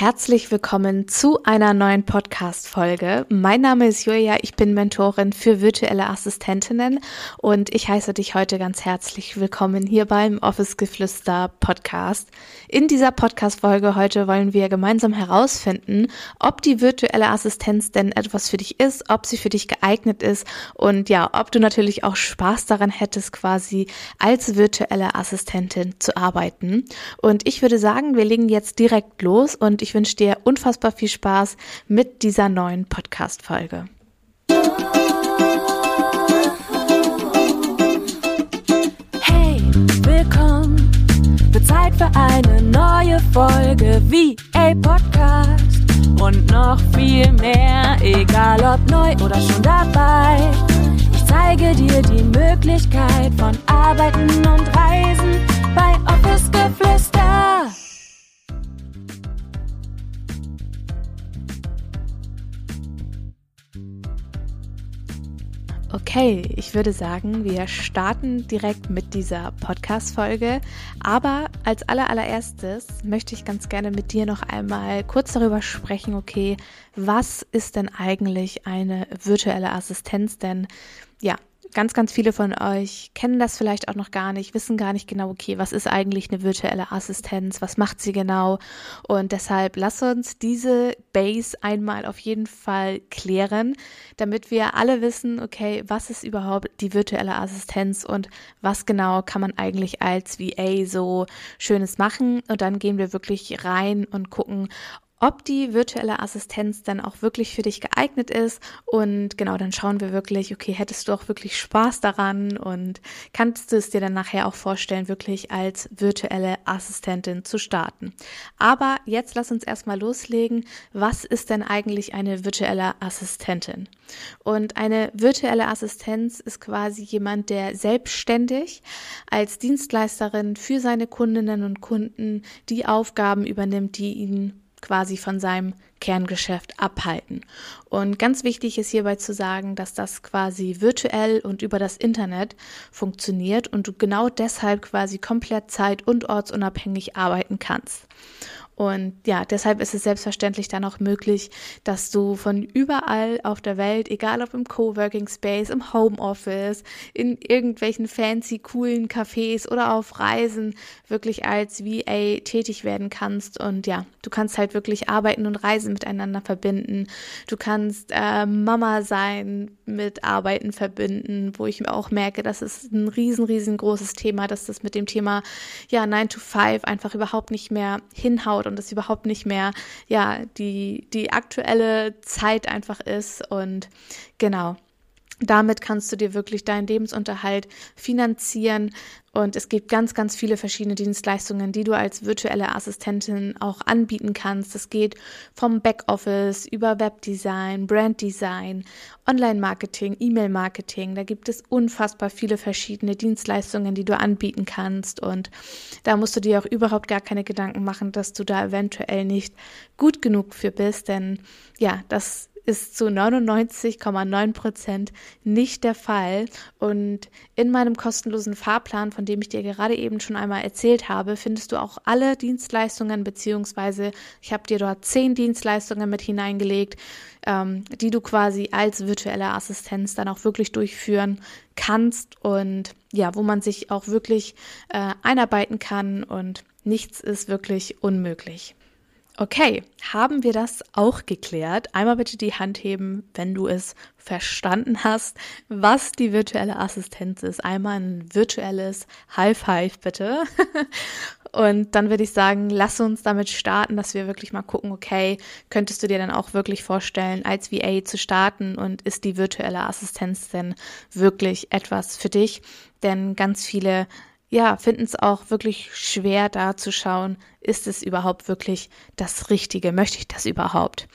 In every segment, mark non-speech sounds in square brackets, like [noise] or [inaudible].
Herzlich willkommen zu einer neuen Podcast-Folge. Mein Name ist Julia, ich bin Mentorin für virtuelle Assistentinnen und ich heiße dich heute ganz herzlich willkommen hier beim Office Geflüster Podcast. In dieser Podcast-Folge heute wollen wir gemeinsam herausfinden, ob die virtuelle Assistenz denn etwas für dich ist, ob sie für dich geeignet ist und ja, ob du natürlich auch Spaß daran hättest, quasi als virtuelle Assistentin zu arbeiten. Und ich würde sagen, wir legen jetzt direkt los und ich wünsche dir unfassbar viel Spaß mit dieser neuen Podcast-Folge. Hey, willkommen. Wird Zeit für eine neue Folge wie a Podcast und noch viel mehr, egal ob neu oder schon dabei. Ich zeige dir die Möglichkeit von Arbeiten und Reisen bei Office Geflüster. Okay, ich würde sagen, wir starten direkt mit dieser Podcast-Folge. Aber als allererstes möchte ich ganz gerne mit dir noch einmal kurz darüber sprechen, okay, was ist denn eigentlich eine virtuelle Assistenz? Denn ja, ganz, ganz viele von euch kennen das vielleicht auch noch gar nicht, wissen gar nicht genau, okay, was ist eigentlich eine virtuelle Assistenz, was macht sie genau? Und deshalb lass uns diese Base einmal auf jeden Fall klären, damit wir alle wissen, okay, was ist überhaupt die virtuelle Assistenz und was genau kann man eigentlich als VA so Schönes machen? Und dann gehen wir wirklich rein und gucken, ob die virtuelle Assistenz dann auch wirklich für dich geeignet ist. Und genau, dann schauen wir wirklich, okay, hättest du auch wirklich Spaß daran und kannst du es dir dann nachher auch vorstellen, wirklich als virtuelle Assistentin zu starten. Aber jetzt lass uns erstmal loslegen. Was ist denn eigentlich eine virtuelle Assistentin? Und eine virtuelle Assistenz ist quasi jemand, der selbstständig als Dienstleisterin für seine Kundinnen und Kunden die Aufgaben übernimmt, die ihnen quasi von seinem Kerngeschäft abhalten. Und ganz wichtig ist hierbei zu sagen, dass das quasi virtuell und über das Internet funktioniert und du genau deshalb quasi komplett zeit- und ortsunabhängig arbeiten kannst. Und ja, deshalb ist es selbstverständlich dann auch möglich, dass du von überall auf der Welt, egal ob im Coworking Space, im Homeoffice, in irgendwelchen fancy, coolen Cafés oder auf Reisen wirklich als VA tätig werden kannst. Und ja, du kannst halt wirklich Arbeiten und Reisen miteinander verbinden. Du kannst äh, Mama sein mit Arbeiten verbinden, wo ich auch merke, das ist ein riesen, riesengroßes Thema, dass das mit dem Thema ja 9 to 5 einfach überhaupt nicht mehr hinhaut und es überhaupt nicht mehr, ja, die, die aktuelle Zeit einfach ist. Und genau. Damit kannst du dir wirklich deinen Lebensunterhalt finanzieren. Und es gibt ganz, ganz viele verschiedene Dienstleistungen, die du als virtuelle Assistentin auch anbieten kannst. Es geht vom Backoffice über Webdesign, Branddesign, Online-Marketing, E-Mail-Marketing. Da gibt es unfassbar viele verschiedene Dienstleistungen, die du anbieten kannst. Und da musst du dir auch überhaupt gar keine Gedanken machen, dass du da eventuell nicht gut genug für bist. Denn ja, das ist zu 99,9 Prozent nicht der Fall. Und in meinem kostenlosen Fahrplan, von dem ich dir gerade eben schon einmal erzählt habe, findest du auch alle Dienstleistungen, beziehungsweise ich habe dir dort zehn Dienstleistungen mit hineingelegt, ähm, die du quasi als virtuelle Assistenz dann auch wirklich durchführen kannst und ja, wo man sich auch wirklich äh, einarbeiten kann und nichts ist wirklich unmöglich. Okay, haben wir das auch geklärt? Einmal bitte die Hand heben, wenn du es verstanden hast, was die virtuelle Assistenz ist. Einmal ein virtuelles High Five bitte. [laughs] Und dann würde ich sagen, lass uns damit starten, dass wir wirklich mal gucken, okay, könntest du dir dann auch wirklich vorstellen, als VA zu starten und ist die virtuelle Assistenz denn wirklich etwas für dich? Denn ganz viele ja, finden es auch wirklich schwer, da zu schauen, ist es überhaupt wirklich das Richtige? Möchte ich das überhaupt?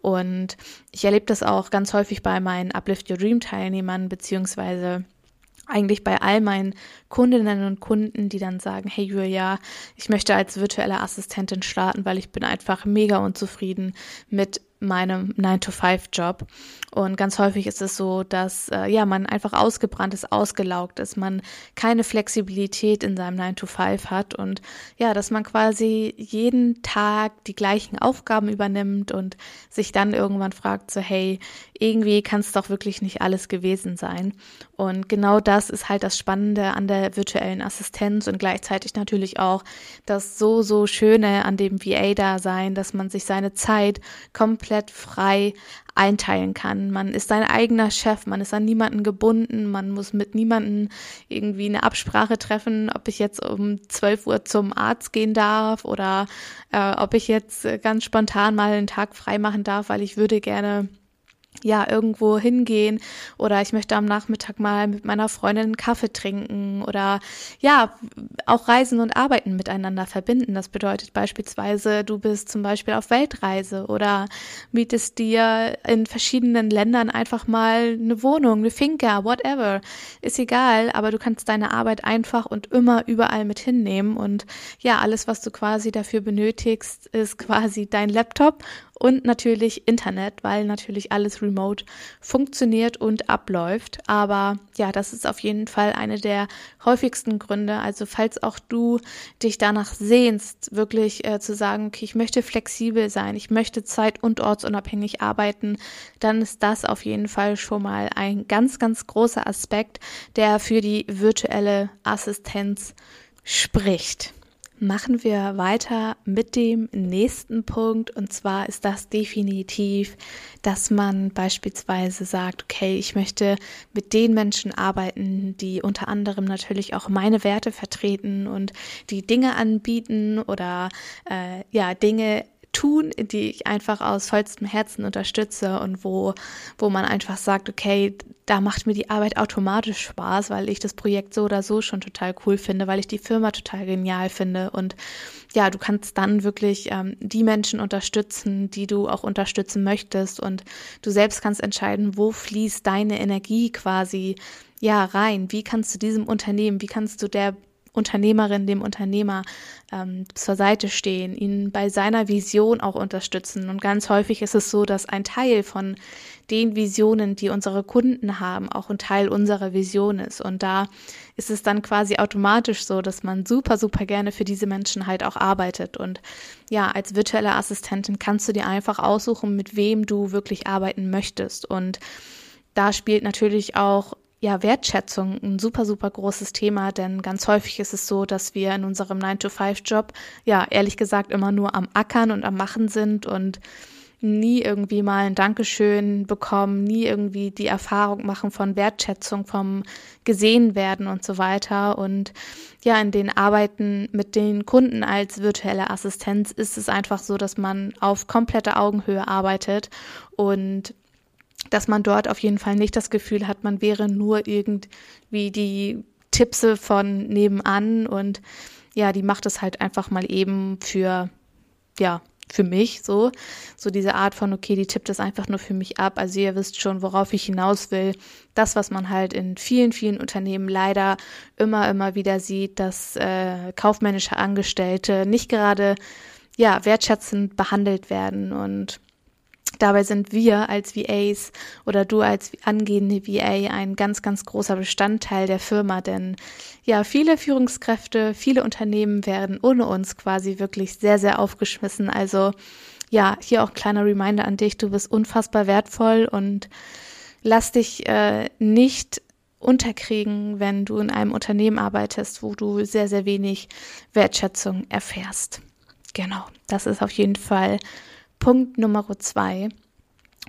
Und ich erlebe das auch ganz häufig bei meinen Uplift Your Dream Teilnehmern, beziehungsweise eigentlich bei all meinen Kundinnen und Kunden, die dann sagen, hey Julia, ich möchte als virtuelle Assistentin starten, weil ich bin einfach mega unzufrieden mit meinem 9-to-5-Job. Und ganz häufig ist es so, dass äh, ja man einfach ausgebrannt ist, ausgelaugt ist, man keine Flexibilität in seinem 9-to-5 hat und ja, dass man quasi jeden Tag die gleichen Aufgaben übernimmt und sich dann irgendwann fragt, so hey, irgendwie kann es doch wirklich nicht alles gewesen sein. Und genau das ist halt das Spannende an der virtuellen Assistenz und gleichzeitig natürlich auch das so, so Schöne an dem VA-Dasein, dass man sich seine Zeit komplett frei einteilen kann. Man ist sein eigener Chef, man ist an niemanden gebunden, man muss mit niemanden irgendwie eine Absprache treffen, ob ich jetzt um 12 Uhr zum Arzt gehen darf oder äh, ob ich jetzt ganz spontan mal einen Tag frei machen darf, weil ich würde gerne ja, irgendwo hingehen oder ich möchte am Nachmittag mal mit meiner Freundin einen Kaffee trinken oder ja, auch Reisen und Arbeiten miteinander verbinden. Das bedeutet beispielsweise, du bist zum Beispiel auf Weltreise oder mietest dir in verschiedenen Ländern einfach mal eine Wohnung, eine Finca, whatever. Ist egal, aber du kannst deine Arbeit einfach und immer überall mit hinnehmen und ja, alles, was du quasi dafür benötigst, ist quasi dein Laptop und natürlich Internet, weil natürlich alles remote funktioniert und abläuft. Aber ja, das ist auf jeden Fall eine der häufigsten Gründe. Also falls auch du dich danach sehnst, wirklich äh, zu sagen, okay, ich möchte flexibel sein, ich möchte zeit- und ortsunabhängig arbeiten, dann ist das auf jeden Fall schon mal ein ganz, ganz großer Aspekt, der für die virtuelle Assistenz spricht machen wir weiter mit dem nächsten Punkt. Und zwar ist das definitiv, dass man beispielsweise sagt, okay, ich möchte mit den Menschen arbeiten, die unter anderem natürlich auch meine Werte vertreten und die Dinge anbieten oder äh, ja, Dinge tun, die ich einfach aus vollstem Herzen unterstütze und wo, wo man einfach sagt, okay, da macht mir die Arbeit automatisch Spaß, weil ich das Projekt so oder so schon total cool finde, weil ich die Firma total genial finde. Und ja, du kannst dann wirklich ähm, die Menschen unterstützen, die du auch unterstützen möchtest. Und du selbst kannst entscheiden, wo fließt deine Energie quasi ja rein, wie kannst du diesem Unternehmen, wie kannst du der Unternehmerin, dem Unternehmer ähm, zur Seite stehen, ihn bei seiner Vision auch unterstützen. Und ganz häufig ist es so, dass ein Teil von den Visionen, die unsere Kunden haben, auch ein Teil unserer Vision ist. Und da ist es dann quasi automatisch so, dass man super, super gerne für diese Menschen halt auch arbeitet. Und ja, als virtuelle Assistentin kannst du dir einfach aussuchen, mit wem du wirklich arbeiten möchtest. Und da spielt natürlich auch ja, Wertschätzung ein super, super großes Thema, denn ganz häufig ist es so, dass wir in unserem 9-to-5-Job, ja, ehrlich gesagt, immer nur am Ackern und am Machen sind und nie irgendwie mal ein Dankeschön bekommen, nie irgendwie die Erfahrung machen von Wertschätzung, vom gesehen werden und so weiter. Und ja, in den Arbeiten mit den Kunden als virtuelle Assistenz ist es einfach so, dass man auf komplette Augenhöhe arbeitet und dass man dort auf jeden Fall nicht das Gefühl hat, man wäre nur irgendwie die Tippse von nebenan und ja, die macht es halt einfach mal eben für, ja, für mich so, so diese Art von, okay, die tippt es einfach nur für mich ab. Also ihr wisst schon, worauf ich hinaus will. Das, was man halt in vielen, vielen Unternehmen leider immer, immer wieder sieht, dass äh, kaufmännische Angestellte nicht gerade, ja, wertschätzend behandelt werden und Dabei sind wir als VAs oder du als angehende VA ein ganz, ganz großer Bestandteil der Firma, denn ja, viele Führungskräfte, viele Unternehmen werden ohne uns quasi wirklich sehr, sehr aufgeschmissen. Also ja, hier auch kleiner Reminder an dich, du bist unfassbar wertvoll und lass dich äh, nicht unterkriegen, wenn du in einem Unternehmen arbeitest, wo du sehr, sehr wenig Wertschätzung erfährst. Genau, das ist auf jeden Fall Punkt Nummer zwei.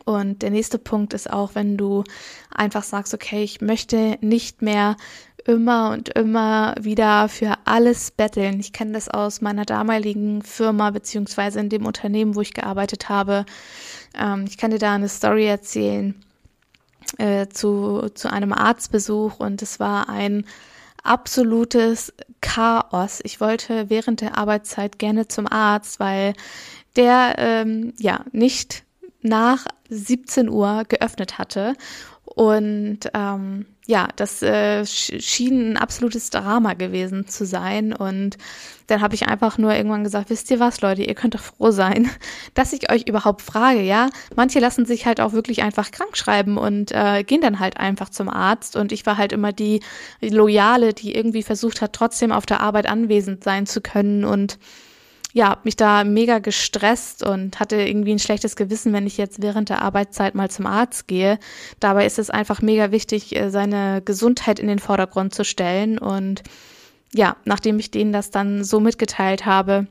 Und der nächste Punkt ist auch, wenn du einfach sagst, okay, ich möchte nicht mehr immer und immer wieder für alles betteln. Ich kenne das aus meiner damaligen Firma beziehungsweise in dem Unternehmen, wo ich gearbeitet habe. Ähm, ich kann dir da eine Story erzählen äh, zu, zu einem Arztbesuch und es war ein absolutes Chaos. Ich wollte während der Arbeitszeit gerne zum Arzt, weil der ähm, ja nicht nach 17 Uhr geöffnet hatte Und ähm, ja, das äh, schien ein absolutes Drama gewesen zu sein. Und dann habe ich einfach nur irgendwann gesagt, wisst ihr was, Leute, ihr könnt doch froh sein, [laughs] dass ich euch überhaupt frage, ja. Manche lassen sich halt auch wirklich einfach krank schreiben und äh, gehen dann halt einfach zum Arzt. Und ich war halt immer die Loyale, die irgendwie versucht hat, trotzdem auf der Arbeit anwesend sein zu können und ja, mich da mega gestresst und hatte irgendwie ein schlechtes Gewissen, wenn ich jetzt während der Arbeitszeit mal zum Arzt gehe. Dabei ist es einfach mega wichtig, äh, seine Gesundheit in den Vordergrund zu stellen. Und ja, nachdem ich denen das dann so mitgeteilt habe,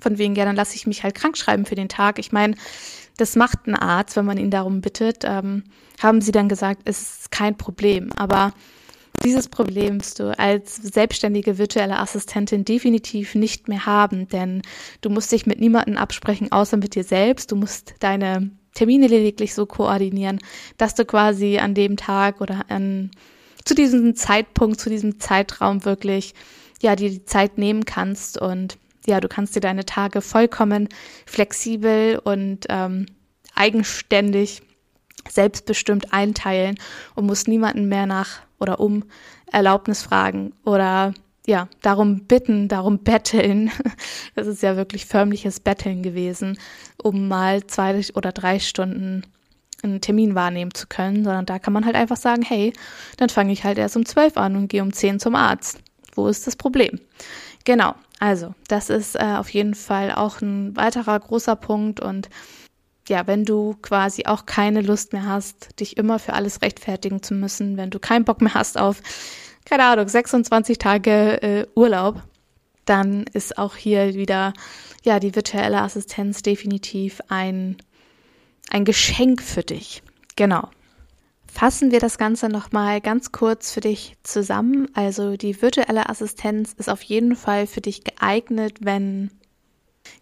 von wegen, ja, dann lasse ich mich halt krank schreiben für den Tag. Ich meine, das macht ein Arzt, wenn man ihn darum bittet, ähm, haben sie dann gesagt, es ist kein Problem. Aber dieses Problem wirst du als selbstständige virtuelle Assistentin definitiv nicht mehr haben, denn du musst dich mit niemandem absprechen, außer mit dir selbst. Du musst deine Termine lediglich so koordinieren, dass du quasi an dem Tag oder an, zu diesem Zeitpunkt, zu diesem Zeitraum wirklich, ja, dir die Zeit nehmen kannst und ja, du kannst dir deine Tage vollkommen flexibel und ähm, eigenständig selbstbestimmt einteilen und musst niemanden mehr nach oder um Erlaubnis fragen oder ja, darum bitten, darum [laughs] betteln. Das ist ja wirklich förmliches Betteln gewesen, um mal zwei oder drei Stunden einen Termin wahrnehmen zu können, sondern da kann man halt einfach sagen, hey, dann fange ich halt erst um zwölf an und gehe um zehn zum Arzt. Wo ist das Problem? Genau, also das ist äh, auf jeden Fall auch ein weiterer großer Punkt und ja, wenn du quasi auch keine Lust mehr hast, dich immer für alles rechtfertigen zu müssen, wenn du keinen Bock mehr hast auf, keine Ahnung, 26 Tage äh, Urlaub, dann ist auch hier wieder, ja, die virtuelle Assistenz definitiv ein, ein Geschenk für dich. Genau. Fassen wir das Ganze nochmal ganz kurz für dich zusammen. Also die virtuelle Assistenz ist auf jeden Fall für dich geeignet, wenn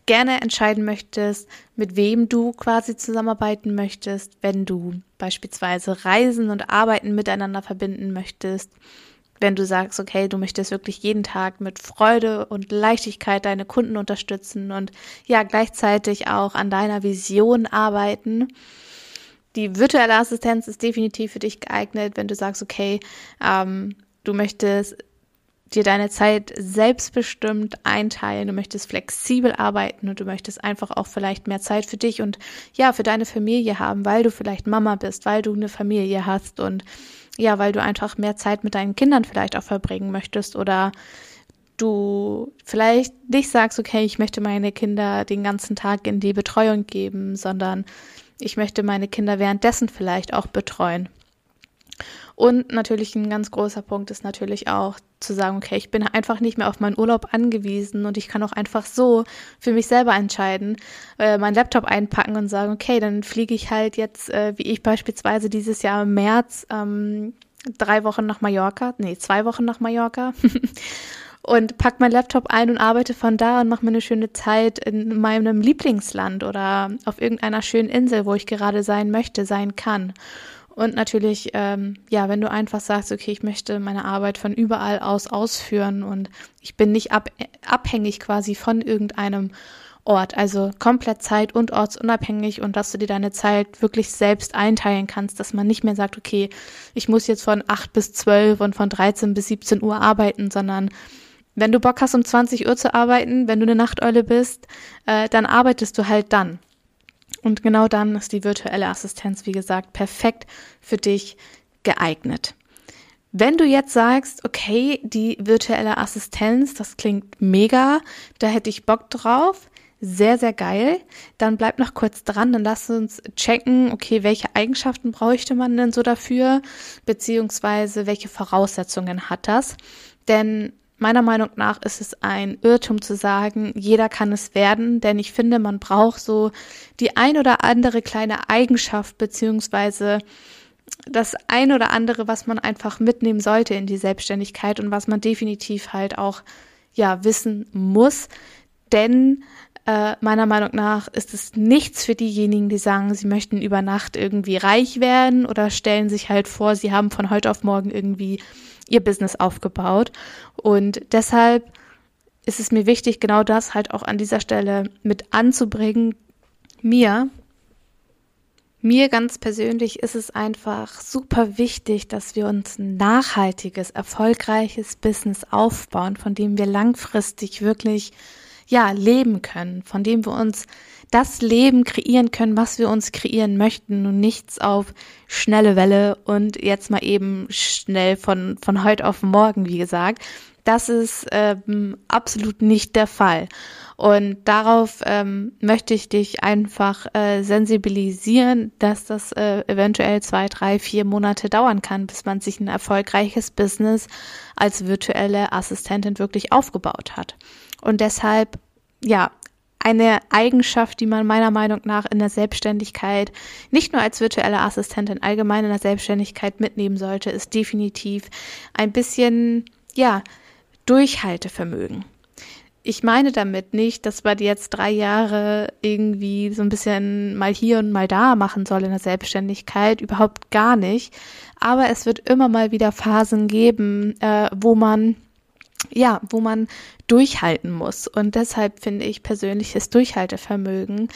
gerne entscheiden möchtest, mit wem du quasi zusammenarbeiten möchtest, wenn du beispielsweise Reisen und Arbeiten miteinander verbinden möchtest, wenn du sagst, okay, du möchtest wirklich jeden Tag mit Freude und Leichtigkeit deine Kunden unterstützen und ja, gleichzeitig auch an deiner Vision arbeiten. Die virtuelle Assistenz ist definitiv für dich geeignet, wenn du sagst, okay, ähm, du möchtest dir deine Zeit selbstbestimmt einteilen, du möchtest flexibel arbeiten und du möchtest einfach auch vielleicht mehr Zeit für dich und ja, für deine Familie haben, weil du vielleicht Mama bist, weil du eine Familie hast und ja, weil du einfach mehr Zeit mit deinen Kindern vielleicht auch verbringen möchtest oder du vielleicht nicht sagst, okay, ich möchte meine Kinder den ganzen Tag in die Betreuung geben, sondern ich möchte meine Kinder währenddessen vielleicht auch betreuen. Und natürlich ein ganz großer Punkt ist natürlich auch zu sagen, okay, ich bin einfach nicht mehr auf meinen Urlaub angewiesen und ich kann auch einfach so für mich selber entscheiden, äh, meinen Laptop einpacken und sagen, okay, dann fliege ich halt jetzt, äh, wie ich beispielsweise dieses Jahr im März, ähm, drei Wochen nach Mallorca, nee, zwei Wochen nach Mallorca. [laughs] und pack mein Laptop ein und arbeite von da und mache mir eine schöne Zeit in meinem Lieblingsland oder auf irgendeiner schönen Insel, wo ich gerade sein möchte, sein kann. Und natürlich, ähm, ja, wenn du einfach sagst, okay, ich möchte meine Arbeit von überall aus ausführen und ich bin nicht ab, abhängig quasi von irgendeinem Ort, also komplett zeit- und ortsunabhängig und dass du dir deine Zeit wirklich selbst einteilen kannst, dass man nicht mehr sagt, okay, ich muss jetzt von 8 bis 12 und von 13 bis 17 Uhr arbeiten, sondern wenn du Bock hast, um 20 Uhr zu arbeiten, wenn du eine Nachteule bist, äh, dann arbeitest du halt dann. Und genau dann ist die virtuelle Assistenz, wie gesagt, perfekt für dich geeignet. Wenn du jetzt sagst, okay, die virtuelle Assistenz, das klingt mega, da hätte ich Bock drauf, sehr, sehr geil, dann bleib noch kurz dran, dann lass uns checken, okay, welche Eigenschaften bräuchte man denn so dafür, beziehungsweise welche Voraussetzungen hat das? Denn Meiner Meinung nach ist es ein Irrtum zu sagen, jeder kann es werden, denn ich finde, man braucht so die ein oder andere kleine Eigenschaft beziehungsweise das ein oder andere, was man einfach mitnehmen sollte in die Selbstständigkeit und was man definitiv halt auch ja wissen muss, denn äh, meiner Meinung nach ist es nichts für diejenigen, die sagen, sie möchten über Nacht irgendwie reich werden oder stellen sich halt vor, sie haben von heute auf morgen irgendwie ihr Business aufgebaut. Und deshalb ist es mir wichtig, genau das halt auch an dieser Stelle mit anzubringen. Mir, Mir ganz persönlich ist es einfach super wichtig, dass wir uns ein nachhaltiges, erfolgreiches Business aufbauen, von dem wir langfristig wirklich ja, leben können, von dem wir uns das Leben kreieren können, was wir uns kreieren möchten und nichts auf schnelle Welle und jetzt mal eben schnell von, von heute auf morgen, wie gesagt. Das ist ähm, absolut nicht der Fall. Und darauf ähm, möchte ich dich einfach äh, sensibilisieren, dass das äh, eventuell zwei, drei, vier Monate dauern kann, bis man sich ein erfolgreiches Business als virtuelle Assistentin wirklich aufgebaut hat. Und deshalb, ja, eine Eigenschaft, die man meiner Meinung nach in der Selbstständigkeit, nicht nur als virtuelle Assistentin, allgemein in der Selbstständigkeit mitnehmen sollte, ist definitiv ein bisschen, ja, Durchhaltevermögen. Ich meine damit nicht, dass man jetzt drei Jahre irgendwie so ein bisschen mal hier und mal da machen soll in der Selbstständigkeit, überhaupt gar nicht. Aber es wird immer mal wieder Phasen geben, äh, wo man ja, wo man durchhalten muss. Und deshalb finde ich persönliches Durchhaltevermögen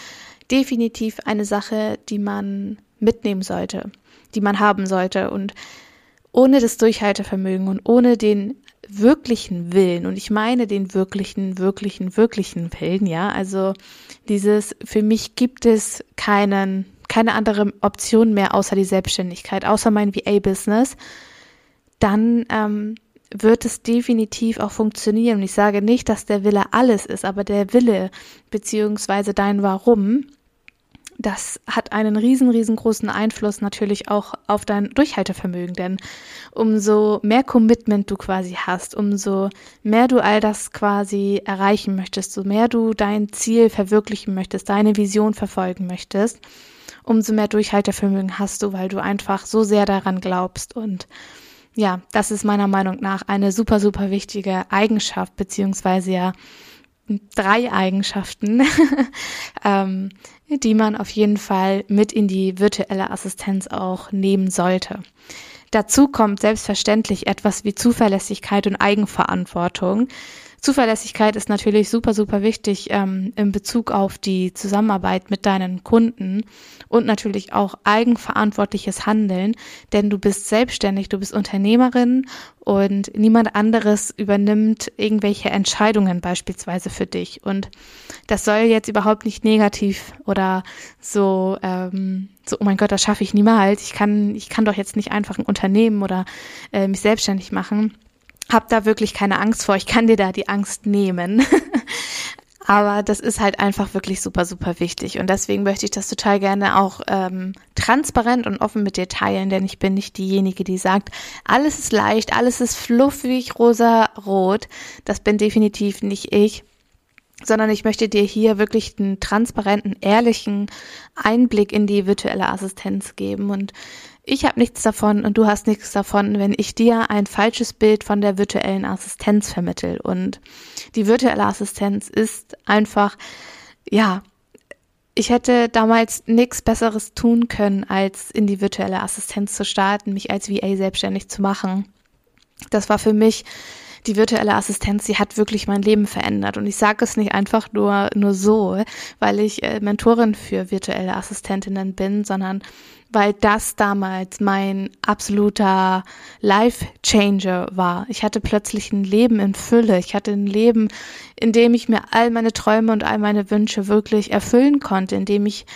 definitiv eine Sache, die man mitnehmen sollte, die man haben sollte. Und ohne das Durchhaltevermögen und ohne den wirklichen Willen, und ich meine den wirklichen, wirklichen, wirklichen Willen, ja, also dieses, für mich gibt es keinen, keine andere Option mehr außer die Selbstständigkeit, außer mein VA-Business, dann ähm, wird es definitiv auch funktionieren. Und ich sage nicht, dass der Wille alles ist, aber der Wille beziehungsweise dein Warum, das hat einen riesen, riesengroßen Einfluss natürlich auch auf dein Durchhaltevermögen. Denn umso mehr Commitment du quasi hast, umso mehr du all das quasi erreichen möchtest, so mehr du dein Ziel verwirklichen möchtest, deine Vision verfolgen möchtest, umso mehr Durchhaltevermögen hast du, weil du einfach so sehr daran glaubst und ja, das ist meiner Meinung nach eine super, super wichtige Eigenschaft, beziehungsweise ja drei Eigenschaften, [laughs] ähm, die man auf jeden Fall mit in die virtuelle Assistenz auch nehmen sollte. Dazu kommt selbstverständlich etwas wie Zuverlässigkeit und Eigenverantwortung. Zuverlässigkeit ist natürlich super, super wichtig ähm, in Bezug auf die Zusammenarbeit mit deinen Kunden und natürlich auch eigenverantwortliches Handeln, denn du bist selbstständig, du bist Unternehmerin und niemand anderes übernimmt irgendwelche Entscheidungen beispielsweise für dich. Und das soll jetzt überhaupt nicht negativ oder so, ähm, so, oh mein Gott, das schaffe ich niemals. Ich kann, ich kann doch jetzt nicht einfach ein Unternehmen oder äh, mich selbstständig machen hab da wirklich keine Angst vor. Ich kann dir da die Angst nehmen. [laughs] Aber das ist halt einfach wirklich super, super wichtig. Und deswegen möchte ich das total gerne auch ähm, transparent und offen mit dir teilen, denn ich bin nicht diejenige, die sagt, alles ist leicht, alles ist fluffig, rosa, rot. Das bin definitiv nicht ich sondern ich möchte dir hier wirklich einen transparenten, ehrlichen Einblick in die virtuelle Assistenz geben. Und ich habe nichts davon und du hast nichts davon, wenn ich dir ein falsches Bild von der virtuellen Assistenz vermittel. Und die virtuelle Assistenz ist einfach, ja, ich hätte damals nichts Besseres tun können, als in die virtuelle Assistenz zu starten, mich als VA selbstständig zu machen. Das war für mich die virtuelle Assistenz, sie hat wirklich mein Leben verändert. Und ich sage es nicht einfach nur, nur so, weil ich äh, Mentorin für virtuelle Assistentinnen bin, sondern weil das damals mein absoluter Life Changer war. Ich hatte plötzlich ein Leben in Fülle. Ich hatte ein Leben, in dem ich mir all meine Träume und all meine Wünsche wirklich erfüllen konnte, in dem ich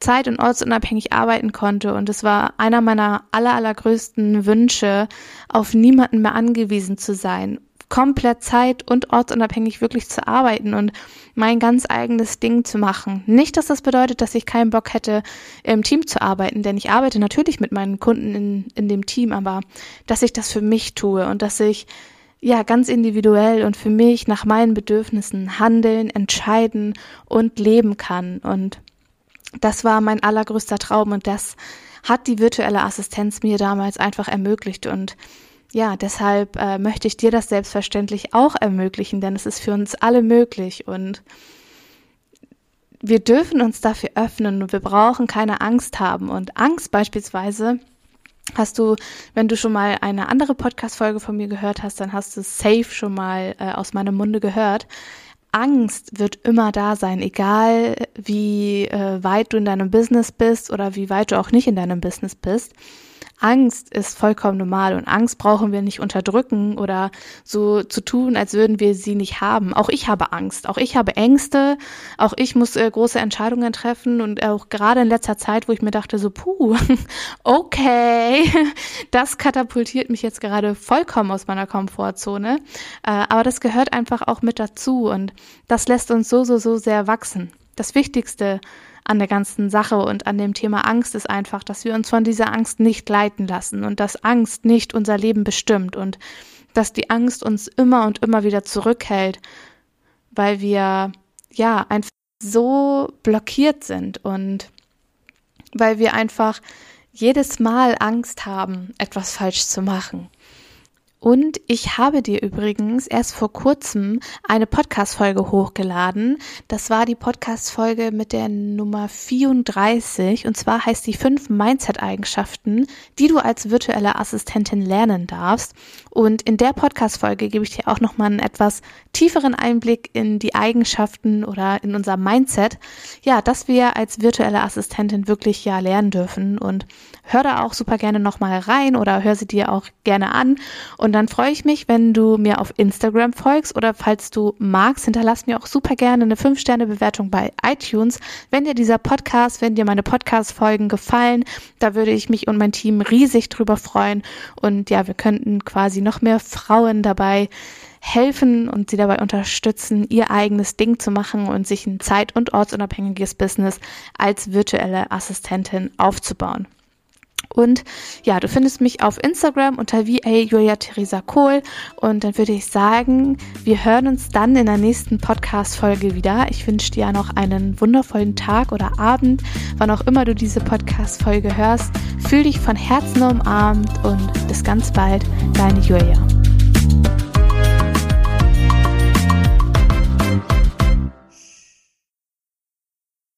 zeit- und ortsunabhängig arbeiten konnte. Und es war einer meiner aller, allergrößten Wünsche, auf niemanden mehr angewiesen zu sein komplett zeit- und ortsunabhängig wirklich zu arbeiten und mein ganz eigenes Ding zu machen. Nicht, dass das bedeutet, dass ich keinen Bock hätte, im Team zu arbeiten, denn ich arbeite natürlich mit meinen Kunden in, in dem Team, aber dass ich das für mich tue und dass ich ja ganz individuell und für mich nach meinen Bedürfnissen handeln, entscheiden und leben kann. Und das war mein allergrößter Traum und das hat die virtuelle Assistenz mir damals einfach ermöglicht und ja, deshalb äh, möchte ich dir das selbstverständlich auch ermöglichen, denn es ist für uns alle möglich und wir dürfen uns dafür öffnen und wir brauchen keine Angst haben. Und Angst beispielsweise hast du, wenn du schon mal eine andere Podcast-Folge von mir gehört hast, dann hast du safe schon mal äh, aus meinem Munde gehört. Angst wird immer da sein, egal wie äh, weit du in deinem Business bist oder wie weit du auch nicht in deinem Business bist. Angst ist vollkommen normal und Angst brauchen wir nicht unterdrücken oder so zu tun, als würden wir sie nicht haben. Auch ich habe Angst, auch ich habe Ängste, auch ich muss äh, große Entscheidungen treffen und auch gerade in letzter Zeit, wo ich mir dachte, so, puh, [laughs] okay, [laughs] das katapultiert mich jetzt gerade vollkommen aus meiner Komfortzone. Äh, aber das gehört einfach auch mit dazu und das lässt uns so, so, so sehr wachsen. Das Wichtigste an der ganzen Sache und an dem Thema Angst ist einfach, dass wir uns von dieser Angst nicht leiten lassen und dass Angst nicht unser Leben bestimmt und dass die Angst uns immer und immer wieder zurückhält, weil wir ja einfach so blockiert sind und weil wir einfach jedes Mal Angst haben, etwas falsch zu machen. Und ich habe dir übrigens erst vor kurzem eine Podcast-Folge hochgeladen. Das war die Podcast-Folge mit der Nummer 34. Und zwar heißt die fünf Mindset-Eigenschaften, die du als virtuelle Assistentin lernen darfst. Und in der Podcast-Folge gebe ich dir auch nochmal einen etwas tieferen Einblick in die Eigenschaften oder in unser Mindset. Ja, dass wir als virtuelle Assistentin wirklich ja lernen dürfen. Und hör da auch super gerne nochmal rein oder hör sie dir auch gerne an. Und dann freue ich mich, wenn du mir auf Instagram folgst oder falls du magst, hinterlass mir auch super gerne eine 5-Sterne-Bewertung bei iTunes. Wenn dir dieser Podcast, wenn dir meine Podcast-Folgen gefallen, da würde ich mich und mein Team riesig drüber freuen. Und ja, wir könnten quasi noch mehr Frauen dabei helfen und sie dabei unterstützen, ihr eigenes Ding zu machen und sich ein zeit- und ortsunabhängiges Business als virtuelle Assistentin aufzubauen. Und ja, du findest mich auf Instagram unter VA Julia Theresa Kohl. Und dann würde ich sagen, wir hören uns dann in der nächsten Podcast-Folge wieder. Ich wünsche dir noch einen wundervollen Tag oder Abend, wann auch immer du diese Podcast-Folge hörst. Fühl dich von Herzen umarmt und bis ganz bald, deine Julia.